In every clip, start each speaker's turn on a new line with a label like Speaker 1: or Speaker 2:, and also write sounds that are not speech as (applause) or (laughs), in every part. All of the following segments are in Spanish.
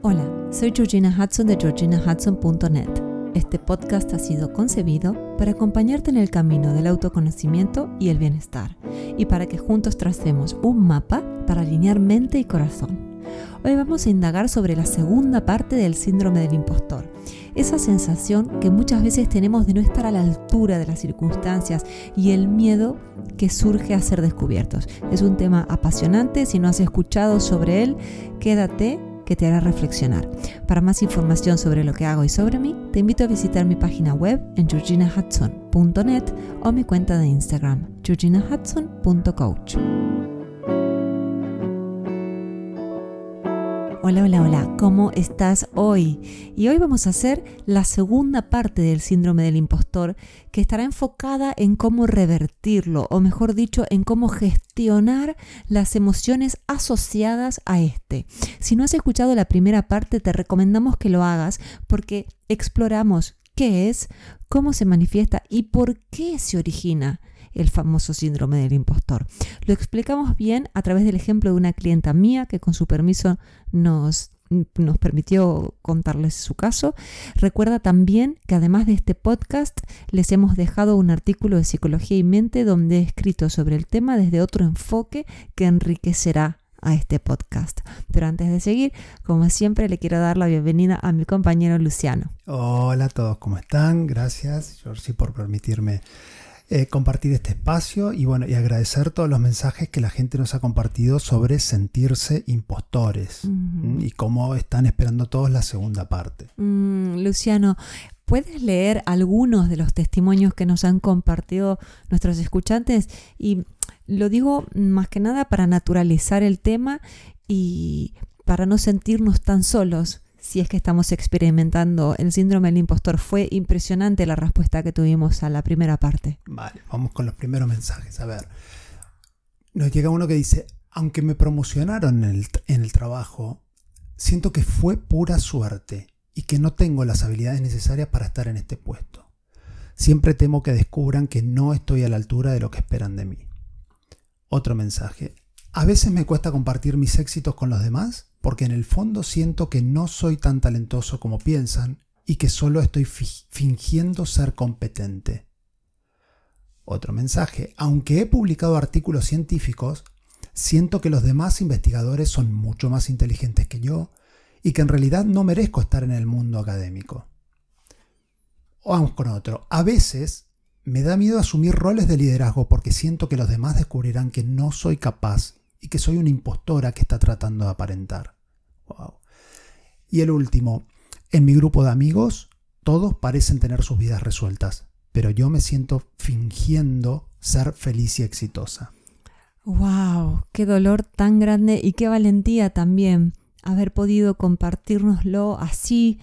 Speaker 1: Hola, soy Georgina Hudson de georginahudson.net. Este podcast ha sido concebido para acompañarte en el camino del autoconocimiento y el bienestar, y para que juntos tracemos un mapa para alinear mente y corazón. Hoy vamos a indagar sobre la segunda parte del síndrome del impostor, esa sensación que muchas veces tenemos de no estar a la altura de las circunstancias y el miedo que surge a ser descubiertos. Es un tema apasionante, si no has escuchado sobre él, quédate que te hará reflexionar. Para más información sobre lo que hago y sobre mí, te invito a visitar mi página web en georginahudson.net o mi cuenta de Instagram, georginahudson.coach. Hola, hola, hola, ¿cómo estás hoy? Y hoy vamos a hacer la segunda parte del síndrome del impostor que estará enfocada en cómo revertirlo, o mejor dicho, en cómo gestionar las emociones asociadas a este. Si no has escuchado la primera parte, te recomendamos que lo hagas porque exploramos qué es, cómo se manifiesta y por qué se origina el famoso síndrome del impostor. Lo explicamos bien a través del ejemplo de una clienta mía que con su permiso nos nos permitió contarles su caso. Recuerda también que además de este podcast les hemos dejado un artículo de Psicología y Mente donde he escrito sobre el tema desde otro enfoque que enriquecerá a este podcast. Pero antes de seguir, como siempre, le quiero dar la bienvenida a mi compañero Luciano.
Speaker 2: Hola a todos, ¿cómo están? Gracias, Georgie, por permitirme eh, compartir este espacio y bueno, y agradecer todos los mensajes que la gente nos ha compartido sobre sentirse impostores y cómo están esperando todos la segunda parte.
Speaker 1: Mm, Luciano, ¿puedes leer algunos de los testimonios que nos han compartido nuestros escuchantes? Y lo digo más que nada para naturalizar el tema y para no sentirnos tan solos si es que estamos experimentando el síndrome del impostor. Fue impresionante la respuesta que tuvimos a la primera parte.
Speaker 2: Vale, vamos con los primeros mensajes. A ver, nos llega uno que dice, aunque me promocionaron en el, en el trabajo, siento que fue pura suerte y que no tengo las habilidades necesarias para estar en este puesto. Siempre temo que descubran que no estoy a la altura de lo que esperan de mí. Otro mensaje. A veces me cuesta compartir mis éxitos con los demás porque en el fondo siento que no soy tan talentoso como piensan y que solo estoy fingiendo ser competente. Otro mensaje, aunque he publicado artículos científicos, siento que los demás investigadores son mucho más inteligentes que yo y que en realidad no merezco estar en el mundo académico. Vamos con otro. A veces me da miedo asumir roles de liderazgo porque siento que los demás descubrirán que no soy capaz y que soy una impostora que está tratando de aparentar. Y el último, en mi grupo de amigos, todos parecen tener sus vidas resueltas, pero yo me siento fingiendo ser feliz y exitosa.
Speaker 1: ¡Wow! ¡Qué dolor tan grande y qué valentía también haber podido compartirnoslo así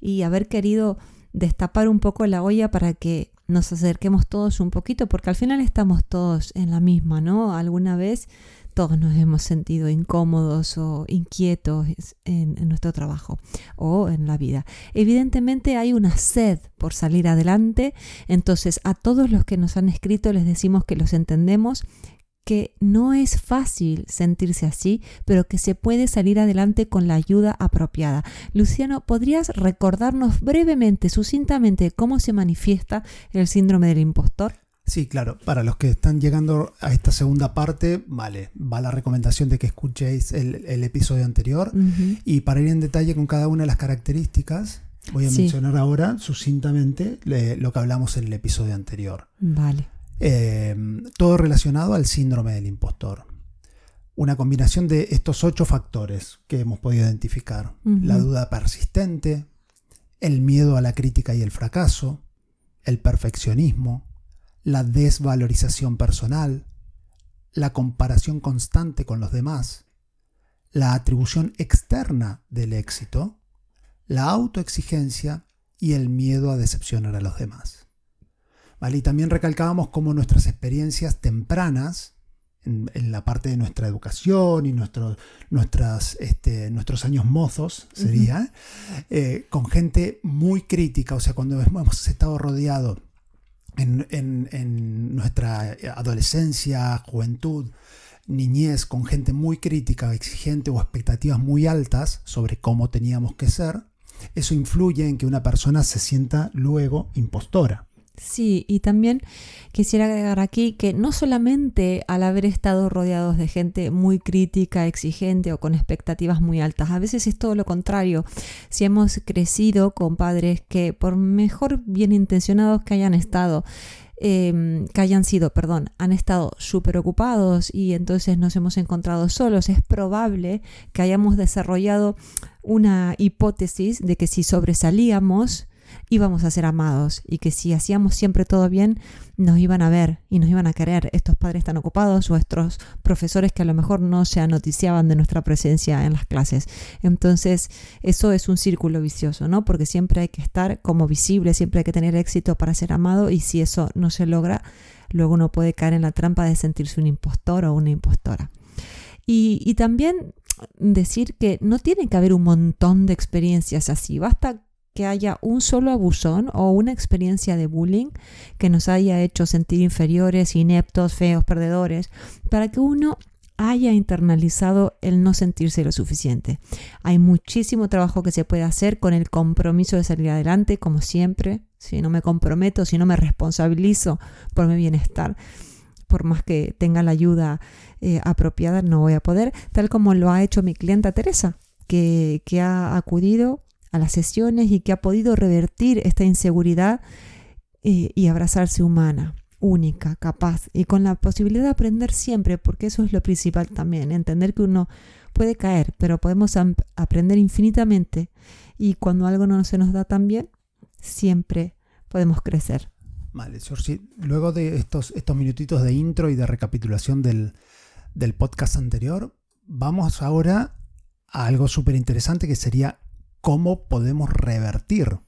Speaker 1: y haber querido destapar un poco la olla para que nos acerquemos todos un poquito, porque al final estamos todos en la misma, ¿no? Alguna vez todos nos hemos sentido incómodos o inquietos en, nuestro trabajo o en la vida. Evidentemente hay una sed por salir adelante, entonces a todos los que nos han escrito les decimos que los entendemos, que no es fácil sentirse así, pero que se puede salir adelante con la ayuda apropiada. Luciano, ¿podrías recordarnos brevemente, sucintamente, cómo se manifiesta el síndrome del impostor?
Speaker 2: Sí, claro. Para los que están llegando a esta segunda parte, vale, va la recomendación de que escuchéis el, episodio anterior. Y para ir en detalle con cada una de las características, voy a mencionar ahora sucintamente lo que hablamos en el episodio anterior.
Speaker 1: Vale.
Speaker 2: Eh, todo relacionado al síndrome del impostor. Una combinación de estos ocho factores que hemos podido identificar. La duda persistente, el miedo a la crítica y el fracaso, el perfeccionismo, la desvalorización personal, la comparación constante con los demás, la atribución externa del éxito, la autoexigencia y el miedo a decepcionar a los demás. Y también recalcábamos cómo nuestras experiencias tempranas, en, la parte de nuestra educación y nuestras, este, nuestros años mozos, sería, eh, con gente muy crítica, o sea, cuando hemos estado rodeados en, nuestra adolescencia, juventud, niñez con gente muy crítica, exigente o expectativas muy altas sobre cómo teníamos que ser, eso influye en que una persona se sienta luego impostora.
Speaker 1: Sí, y también quisiera agregar aquí que no solamente al haber estado rodeados de gente muy crítica, exigente o con expectativas muy altas, a veces es todo lo contrario. Si hemos crecido con padres que por mejor bien intencionados que hayan estado, em, que hayan sido, perdón, han estado súper ocupados y entonces nos hemos encontrado solos, es probable que hayamos desarrollado una hipótesis de que si sobresalíamos, íbamos a ser amados y que si hacíamos siempre todo bien, nos iban a ver y nos iban a querer. Estos padres tan ocupados, nuestros profesores que a lo mejor no se anoticiaban de nuestra presencia en las clases. Entonces, eso es un círculo vicioso, ¿no? Porque siempre hay que estar como visible, siempre hay que tener éxito para ser amado y si eso no se logra, luego uno puede caer en la trampa de sentirse un impostor o una impostora. Y, y también decir que no tiene que haber un montón de experiencias así, basta que haya un solo abusón o una experiencia de bullying que nos haya hecho sentir inferiores, ineptos, feos, perdedores, para que uno haya internalizado el no sentirse lo suficiente. Hay muchísimo trabajo que se puede hacer con el compromiso de salir adelante, como siempre. Si no me comprometo, si no me responsabilizo por mi bienestar, por más que tenga la ayuda eh, apropiada, no voy a poder, tal como lo ha hecho mi clienta Teresa, que, que ha acudido a las sesiones y que ha podido revertir esta inseguridad eh, y abrazarse humana, única, capaz y con la posibilidad de aprender siempre, porque eso es lo principal también, entender que uno puede caer, pero podemos aprender infinitamente y cuando algo no se nos da tan bien, siempre podemos crecer.
Speaker 2: Vale, Georgie, luego de estos, estos minutitos de intro y de recapitulación del, del podcast anterior, vamos ahora a algo súper interesante que sería cómo podemos revertir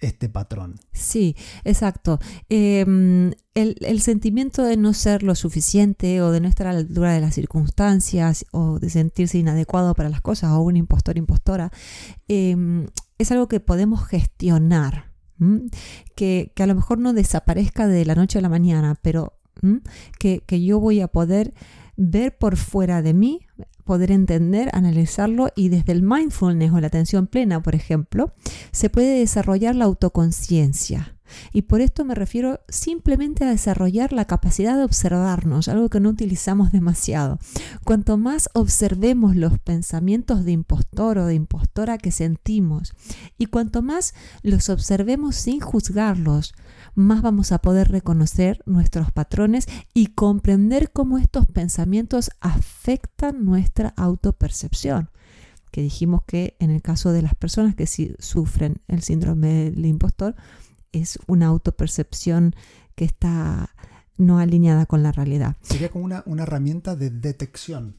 Speaker 2: este patrón.
Speaker 1: Sí, exacto. Em, el, sentimiento de no ser lo suficiente o de no estar a la altura de las circunstancias o de sentirse inadecuado para las cosas o un impostor, impostora, em, es algo que podemos gestionar. Que, a lo mejor no desaparezca de la noche a la mañana, pero que, que yo voy a poder ver por fuera de mí poder entender, analizarlo y desde el mindfulness o la atención plena, por ejemplo, se puede desarrollar la autoconciencia. Y por esto me refiero simplemente a desarrollar la capacidad de observarnos, algo que no utilizamos demasiado. Cuanto más observemos los pensamientos de impostor o de impostora que sentimos y cuanto más los observemos sin juzgarlos, más vamos a poder reconocer nuestros patrones y comprender cómo estos pensamientos afectan nuestra autopercepción. Que dijimos que en el caso de las personas que sufren el síndrome del impostor, es una autopercepción que está no alineada con la realidad.
Speaker 2: Sería como una, herramienta de detección.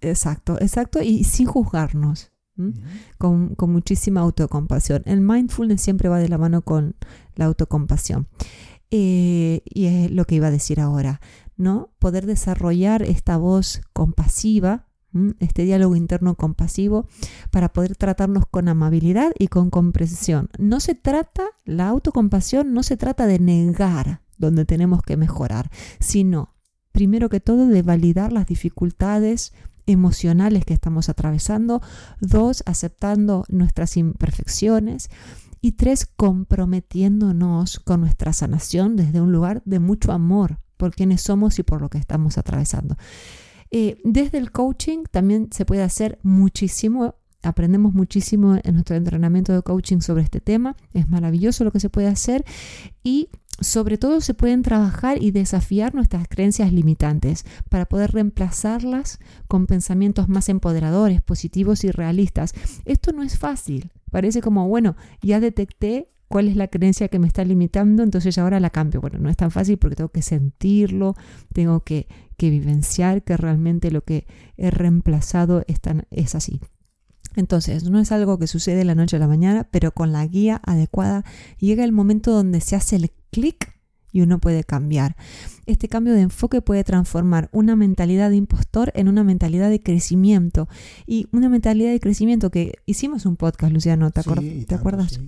Speaker 1: exacto, exacto, y sin juzgarnos con, muchísima autocompasión. El mindfulness siempre va de la mano con la autocompasión. Eh, y es lo que iba a decir ahora, ¿no? Poder desarrollar esta voz compasiva, este diálogo interno compasivo, para poder tratarnos con amabilidad y con comprensión. No se trata, la autocompasión no se trata de negar donde tenemos que mejorar, sino, primero que todo, de validar las dificultades, emocionales que estamos atravesando. Dos, aceptando nuestras imperfecciones. Y tres, comprometiéndonos con nuestra sanación desde un lugar de mucho amor por quienes somos y por lo que estamos atravesando. Eh, desde el coaching también se puede hacer muchísimo aprendemos muchísimo en nuestro entrenamiento de coaching sobre este tema. Es maravilloso lo que se puede hacer y sobre todo se pueden trabajar y desafiar nuestras creencias limitantes para poder reemplazarlas con pensamientos más empoderadores, positivos y realistas. Esto no es fácil. Parece como, bueno, ya detecté cuál es la creencia que me está limitando, entonces ahora la cambio. Bueno, no es tan fácil porque tengo que sentirlo, tengo que, vivenciar que realmente lo que he reemplazado es, es así. Entonces, no es algo que sucede de la noche a la mañana, pero con la guía adecuada llega el momento donde se hace clic y uno puede cambiar. Este cambio de enfoque puede transformar una mentalidad de impostor en una mentalidad de crecimiento. Y una mentalidad de crecimiento que hicimos un podcast, Luciano, ¿te, ¿te acuerdas?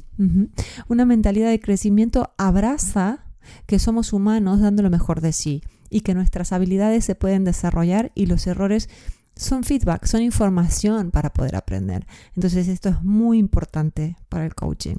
Speaker 1: Una mentalidad de crecimiento abraza que somos humanos dando lo mejor de sí y que nuestras habilidades se pueden desarrollar y los errores son feedback, son información para poder aprender. Entonces esto es muy importante para el coaching.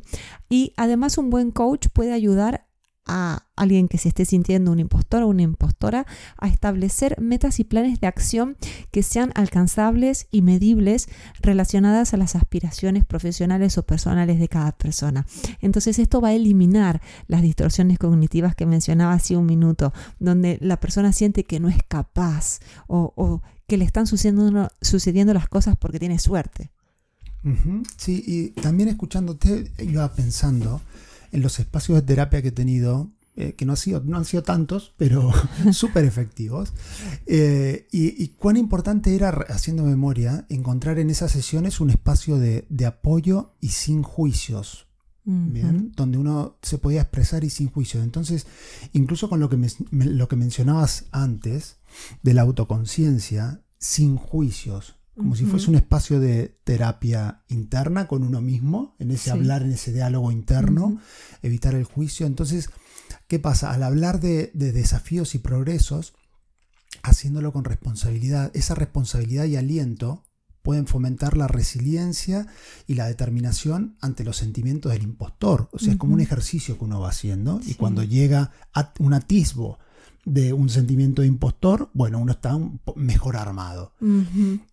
Speaker 1: Y además un buen coach puede ayudar a alguien que se esté sintiendo un impostor o una impostora a establecer metas y planes de acción que sean alcanzables y medibles relacionadas a las aspiraciones profesionales o personales de cada persona. Entonces esto va a eliminar las distorsiones cognitivas que mencionaba hace un minuto, donde la persona siente que no es capaz o, que le están sucediendo, sucediendo las cosas porque tiene suerte.
Speaker 2: Sí, y también escuchándote iba pensando en los espacios de terapia que he tenido, eh, que no, ha sido, no han sido tantos, pero (laughs) súper efectivos. Eh, y, cuán importante era, haciendo memoria, encontrar en esas sesiones un espacio de, apoyo y sin juicios. Bien, donde uno se podía expresar y sin juicios. Entonces, incluso con lo que, lo que mencionabas antes de la autoconciencia, sin juicios, como si fuese un espacio de terapia interna con uno mismo, en ese hablar, en ese diálogo interno, evitar el juicio. Entonces, ¿qué pasa? Al hablar de, desafíos y progresos, haciéndolo con responsabilidad, esa responsabilidad y aliento pueden fomentar la resiliencia y la determinación ante los sentimientos del impostor. O sea, es como un ejercicio que uno va haciendo y cuando llega a un atisbo de un sentimiento de impostor, bueno, uno está mejor armado.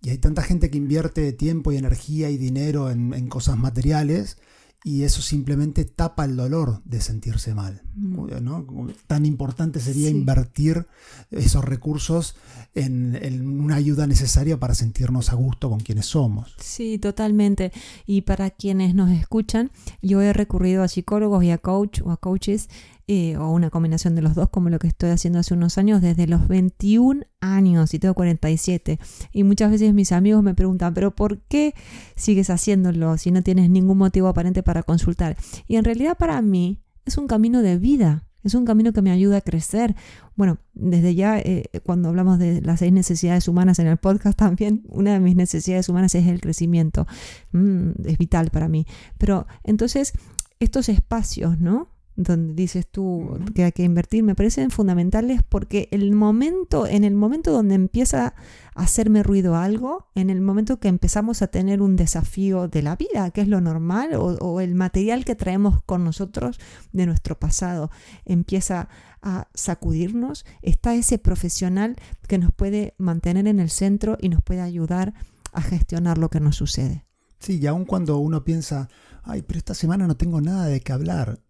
Speaker 2: Y hay tanta gente que invierte tiempo y energía y dinero en, cosas materiales y eso simplemente tapa el dolor de sentirse mal. Mm. Tan importante sería invertir esos recursos en, en, una ayuda necesaria para sentirnos a gusto con quienes somos.
Speaker 1: Sí, totalmente. Y para quienes nos escuchan, yo he recurrido a psicólogos y a coach o a coaches eh, o una combinación de los dos, como lo que estoy haciendo hace unos años, desde los 21 años y tengo 47. Y muchas veces mis amigos me preguntan, pero ¿por qué sigues haciéndolo si no tienes ningún motivo aparente para consultar? Y en realidad para mí es un camino de vida. Es un camino que me ayuda a crecer. Bueno, desde ya, eh, cuando hablamos de las seis necesidades humanas en el podcast, (laughs) también una de mis necesidades humanas es el crecimiento. Mm, es vital para mí. Pero entonces, estos espacios, ¿no? Donde dices tú que hay que invertir, me parecen fundamentales porque el momento, en el momento donde empieza a hacerme ruido algo, en el momento que empezamos a tener un desafío de la vida, que es lo normal, o, el material que traemos con nosotros de nuestro pasado, empieza a sacudirnos, está ese profesional que nos puede mantener en el centro y nos puede ayudar a gestionar lo que nos sucede.
Speaker 2: Sí, y aun cuando uno piensa, ay, pero esta semana no tengo nada de qué hablar,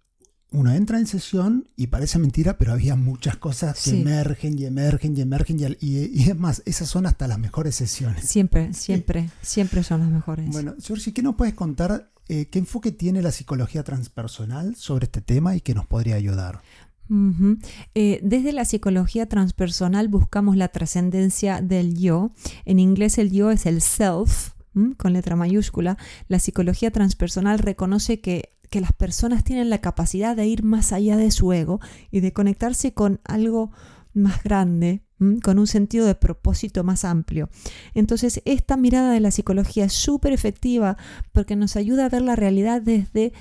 Speaker 2: uno entra en sesión y parece mentira, pero había muchas cosas que emergen y emergen y emergen. Y, es más, esas son hasta las mejores sesiones.
Speaker 1: Siempre, siempre, siempre son las mejores.
Speaker 2: Bueno, Georgie, ¿qué nos puedes contar? Eh, ¿Qué enfoque tiene la psicología transpersonal sobre este tema y qué nos podría ayudar?
Speaker 1: Eh, desde la psicología transpersonal buscamos la trascendencia del yo. En inglés el yo es el self, con letra mayúscula. La psicología transpersonal reconoce que que las personas tienen la capacidad de ir más allá de su ego y de conectarse con algo más grande, con un sentido de propósito más amplio. Entonces, esta mirada de la psicología es súper efectiva porque nos ayuda a ver la realidad desde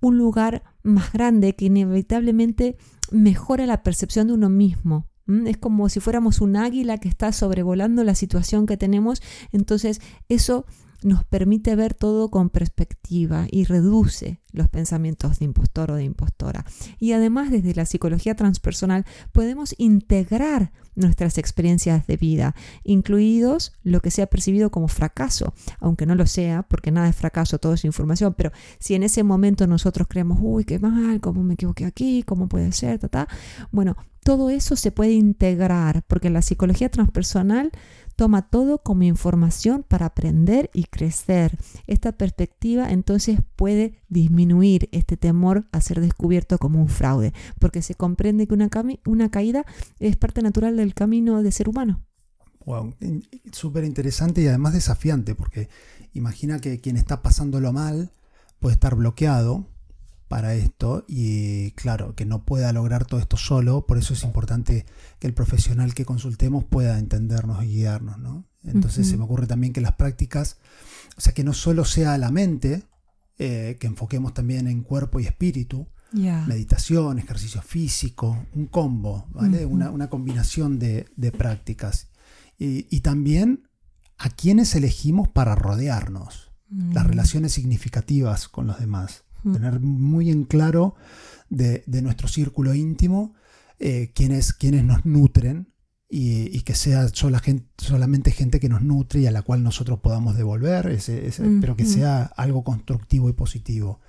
Speaker 1: un lugar más grande que inevitablemente mejora la percepción de uno mismo. Es como si fuéramos un águila que está sobrevolando la situación que tenemos. Entonces, eso nos permite ver todo con perspectiva y reduce los pensamientos de impostor o de impostora. Y además desde la psicología transpersonal podemos integrar nuestras experiencias de vida, incluidos lo que sea percibido como fracaso, aunque no lo sea, porque nada es fracaso, todo es información, pero si en ese momento nosotros creemos, uy, qué mal, cómo me equivoqué aquí, cómo puede ser, ta, bueno, todo eso se puede integrar, porque la psicología transpersonal toma todo como información para aprender y crecer. Esta perspectiva entonces puede disminuir este temor a ser descubierto como un fraude, porque se comprende que una, caída es parte natural del camino de ser humano.
Speaker 2: Wow, súper interesante y además desafiante, porque imagina que quien está pasándolo mal puede estar bloqueado para esto y claro, que no pueda lograr todo esto solo, por eso es importante que el profesional que consultemos pueda entendernos y guiarnos, ¿no? Entonces se me ocurre también que las prácticas, o sea, que no solo sea la mente, eh, que enfoquemos también en cuerpo y espíritu, Meditación, ejercicio físico, un combo, ¿vale? una, combinación de, prácticas. Y, también a quienes elegimos para rodearnos, las mm. relaciones significativas con los demás. Tener muy en claro de, nuestro círculo íntimo eh, quienes, quienes nos nutren y, que sea solamente gente que nos nutre y a la cual nosotros podamos devolver, pero que sea algo constructivo y positivo.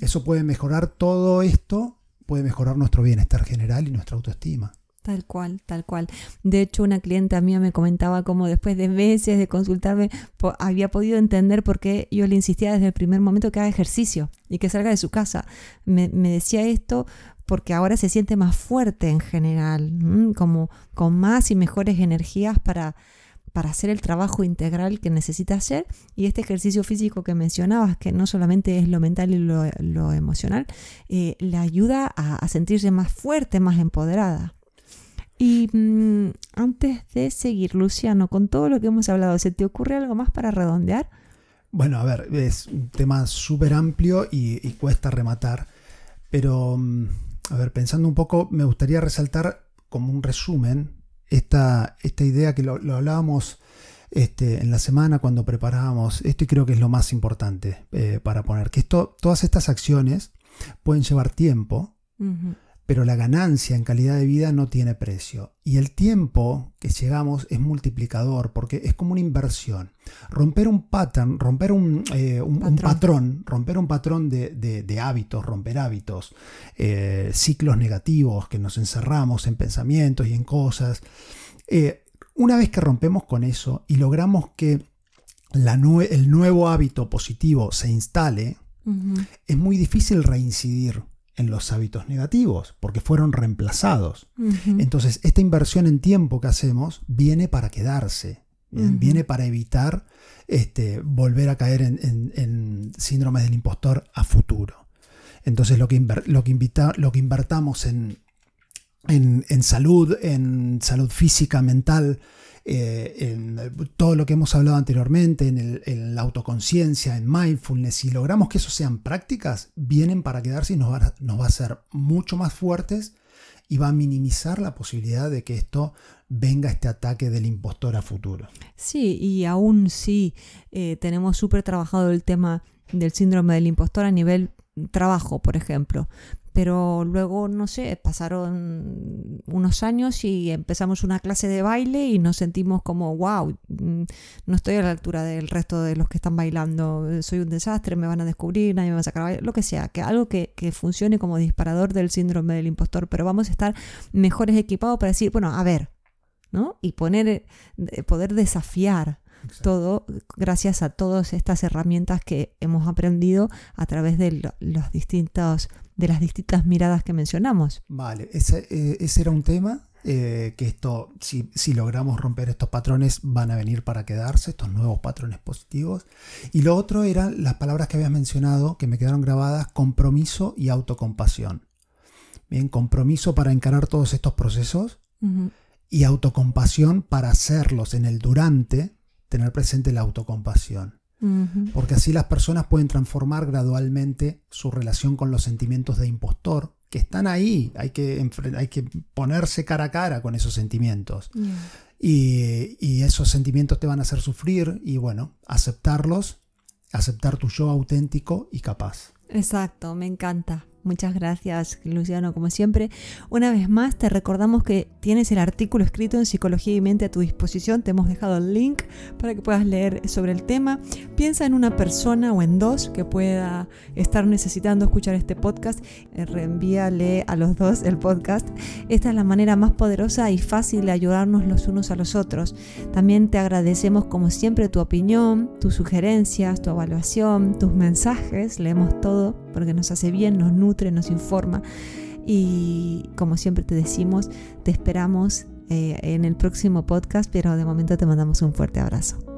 Speaker 2: Eso puede mejorar todo esto, puede mejorar nuestro bienestar general y nuestra autoestima.
Speaker 1: Tal cual, tal cual. De hecho, una clienta mía me comentaba cómo después de meses de consultarme había podido entender por qué yo le insistía desde el primer momento que haga ejercicio y que salga de su casa. Me, decía esto porque ahora se siente más fuerte en general, como con más y mejores energías para, para hacer el trabajo integral que necesita hacer. Y este ejercicio físico que mencionabas, que no solamente es lo mental y lo, emocional, eh, le ayuda a, sentirse más fuerte, más empoderada. Y mm, antes de seguir, Luciano, con todo lo que hemos hablado, ¿se te ocurre algo más para redondear?
Speaker 2: Bueno, a ver, es un tema súper amplio y, cuesta rematar, pero mm, a ver, pensando un poco, me gustaría resaltar como un resumen esta, esta idea que lo, hablábamos este, en la semana cuando preparábamos, esto y creo que es lo más importante eh, para poner, que esto, todas estas acciones pueden llevar tiempo, pero la ganancia en calidad de vida no tiene precio. Y el tiempo que llegamos es multiplicador porque es como una inversión. Romper un pattern, romper un, eh, patrón. romper un patrón de, hábitos, romper hábitos, eh, ciclos negativos que nos encerramos en pensamientos y en cosas. Eh, una vez que rompemos con eso y logramos que la el nuevo hábito positivo se instale, es muy difícil reincidir en los hábitos negativos, porque fueron reemplazados. Entonces, esta inversión en tiempo que hacemos viene para quedarse, viene para evitar este, volver a caer en, en, síndromes del impostor a futuro. Entonces, lo que, lo que, invita, lo que invertamos en, en, salud, en salud física, mental, eh, en todo lo que hemos hablado anteriormente, en, la autoconciencia, en mindfulness, si logramos que eso sean prácticas, vienen para quedarse y nos va, nos va a hacer mucho más fuertes y va a minimizar la posibilidad de que esto venga este ataque del impostor a futuro.
Speaker 1: Sí, y aún sí eh, tenemos súper trabajado el tema del síndrome del impostor a nivel trabajo, por ejemplo pero luego, no sé, pasaron unos años y empezamos una clase de baile y nos sentimos como, wow, mm, no estoy a la altura del resto de los que están bailando, soy un desastre, me van a descubrir, nadie me va a sacar bailar, lo que sea, que algo que, funcione como disparador del síndrome del impostor, pero vamos a estar mejores equipados para decir, bueno, a ver, ¿no? Y poner, eh, poder desafiar todo gracias a todas estas herramientas que hemos aprendido a través de los distintos de las distintas miradas que mencionamos.
Speaker 2: Vale, ese, eh, era un tema, eh, que esto, si, logramos romper estos patrones, van a venir para quedarse, estos nuevos patrones positivos. Y lo otro eran las palabras que habías mencionado, que me quedaron grabadas, compromiso y autocompasión. Bien, compromiso para encarar todos estos procesos y autocompasión para hacerlos en el durante, tener presente la autocompasión. Porque así las personas pueden transformar gradualmente su relación con los sentimientos de impostor, que están ahí, hay que, hay que ponerse cara a cara con esos sentimientos. Y, y, esos sentimientos te van a hacer sufrir y bueno, aceptarlos, aceptar tu yo auténtico y capaz.
Speaker 1: Exacto, me encanta. Muchas gracias, Luciano, como siempre. Una vez más, te recordamos que tienes el artículo escrito en Psicología y Mente a tu disposición. Te hemos dejado el link para que puedas leer sobre el tema. Piensa en una persona o en dos que pueda estar necesitando escuchar este podcast. Eh, reenvíale a los dos el podcast. Esta es la manera más poderosa y fácil de ayudarnos los unos a los otros. También te agradecemos, como siempre, tu opinión, tus sugerencias, tu evaluación, tus mensajes. Leemos todo porque nos hace bien, nos nutre nos informa. Y como siempre te decimos, te esperamos eh, en el próximo podcast, pero de momento te mandamos un fuerte abrazo.